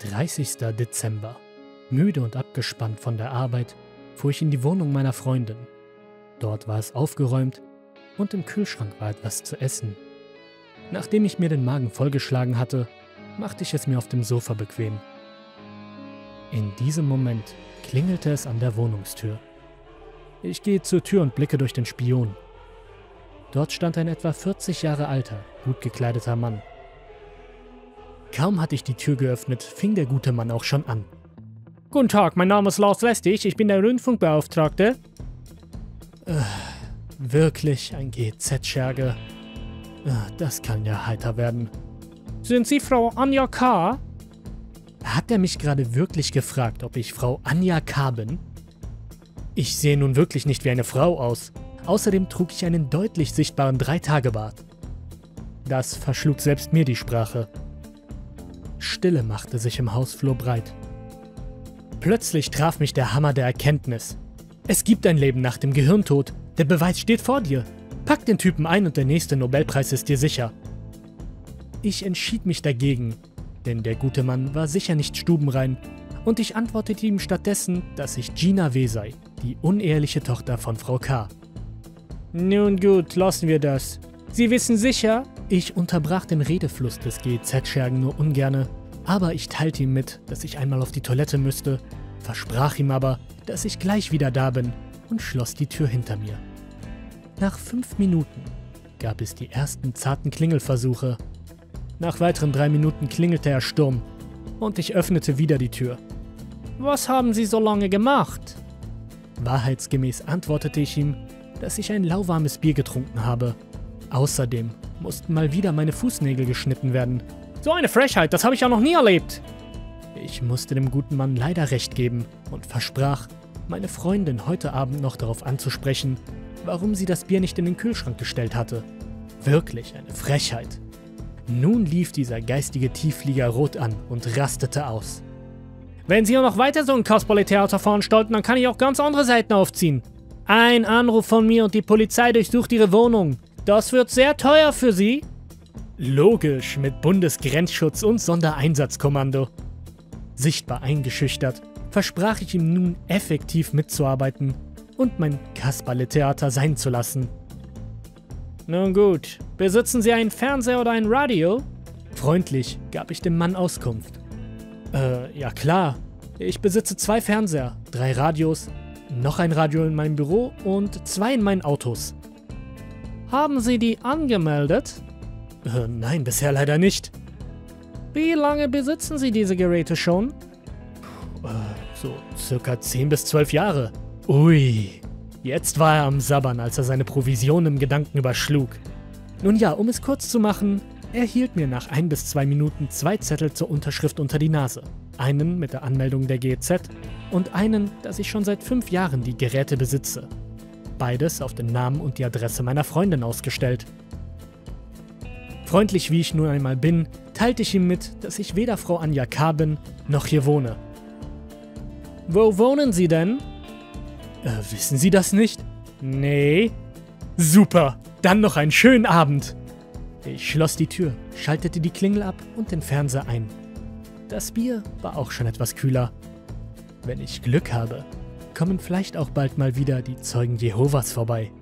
30. Dezember. Müde und abgespannt von der Arbeit fuhr ich in die Wohnung meiner Freundin. Dort war es aufgeräumt und im Kühlschrank war etwas zu essen. Nachdem ich mir den Magen vollgeschlagen hatte, machte ich es mir auf dem Sofa bequem. In diesem Moment klingelte es an der Wohnungstür. Ich gehe zur Tür und blicke durch den Spion. Dort stand ein etwa 40 Jahre alter, gut gekleideter Mann. Kaum hatte ich die Tür geöffnet, fing der gute Mann auch schon an. Guten Tag, mein Name ist Lars Lestig, ich bin der Rundfunkbeauftragte. Äh, wirklich ein GZ-Scherge. Äh, das kann ja heiter werden. Sind Sie Frau Anja K.? Hat er mich gerade wirklich gefragt, ob ich Frau Anja K. bin? Ich sehe nun wirklich nicht wie eine Frau aus. Außerdem trug ich einen deutlich sichtbaren Dreitagebart. Das verschlug selbst mir die Sprache. Stille machte sich im Hausflur breit. Plötzlich traf mich der Hammer der Erkenntnis. Es gibt ein Leben nach dem Gehirntod. Der Beweis steht vor dir. Pack den Typen ein und der nächste Nobelpreis ist dir sicher. Ich entschied mich dagegen, denn der gute Mann war sicher nicht stubenrein, und ich antwortete ihm stattdessen, dass ich Gina W. sei, die uneheliche Tochter von Frau K. Nun gut, lassen wir das. Sie wissen sicher? Ich unterbrach den Redefluss des GZ-Schergen nur ungerne, aber ich teilte ihm mit, dass ich einmal auf die Toilette müsste, versprach ihm aber, dass ich gleich wieder da bin und schloss die Tür hinter mir. Nach fünf Minuten gab es die ersten zarten Klingelversuche. Nach weiteren drei Minuten klingelte er Sturm und ich öffnete wieder die Tür. Was haben Sie so lange gemacht? Wahrheitsgemäß antwortete ich ihm, dass ich ein lauwarmes Bier getrunken habe. Außerdem mussten mal wieder meine Fußnägel geschnitten werden. So eine Frechheit, das habe ich ja noch nie erlebt. Ich musste dem guten Mann leider recht geben und versprach, meine Freundin heute Abend noch darauf anzusprechen, warum sie das Bier nicht in den Kühlschrank gestellt hatte. Wirklich eine Frechheit. Nun lief dieser geistige Tiefflieger rot an und rastete aus. Wenn Sie noch weiter so ein Kasperle-Theater veranstalten, dann kann ich auch ganz andere Seiten aufziehen. Ein Anruf von mir und die Polizei durchsucht Ihre Wohnung. Das wird sehr teuer für Sie. Logisch, mit Bundesgrenzschutz und Sondereinsatzkommando. Sichtbar eingeschüchtert, versprach ich ihm nun effektiv mitzuarbeiten und mein Kasperle-Theater sein zu lassen. Nun gut, besitzen Sie einen Fernseher oder ein Radio? Freundlich gab ich dem Mann Auskunft. Äh, ja klar. Ich besitze zwei Fernseher, drei Radios, noch ein Radio in meinem Büro und zwei in meinen Autos. Haben Sie die angemeldet? Äh, nein, bisher leider nicht. Wie lange besitzen Sie diese Geräte schon? Äh, so circa 10 bis 12 Jahre. Ui, jetzt war er am Sabbern, als er seine Provision im Gedanken überschlug. Nun ja, um es kurz zu machen, er hielt mir nach ein bis zwei Minuten zwei Zettel zur Unterschrift unter die Nase. Einen mit der Anmeldung der GEZ und einen, dass ich schon seit fünf Jahren die Geräte besitze. Beides auf den Namen und die Adresse meiner Freundin ausgestellt. Freundlich wie ich nun einmal bin, teilte ich ihm mit, dass ich weder Frau Anja K. bin, noch hier wohne. Wo wohnen Sie denn? Äh, wissen Sie das nicht? Nee. Super, dann noch einen schönen Abend. Ich schloss die Tür, schaltete die Klingel ab und den Fernseher ein. Das Bier war auch schon etwas kühler. Wenn ich Glück habe, kommen vielleicht auch bald mal wieder die Zeugen Jehovas vorbei.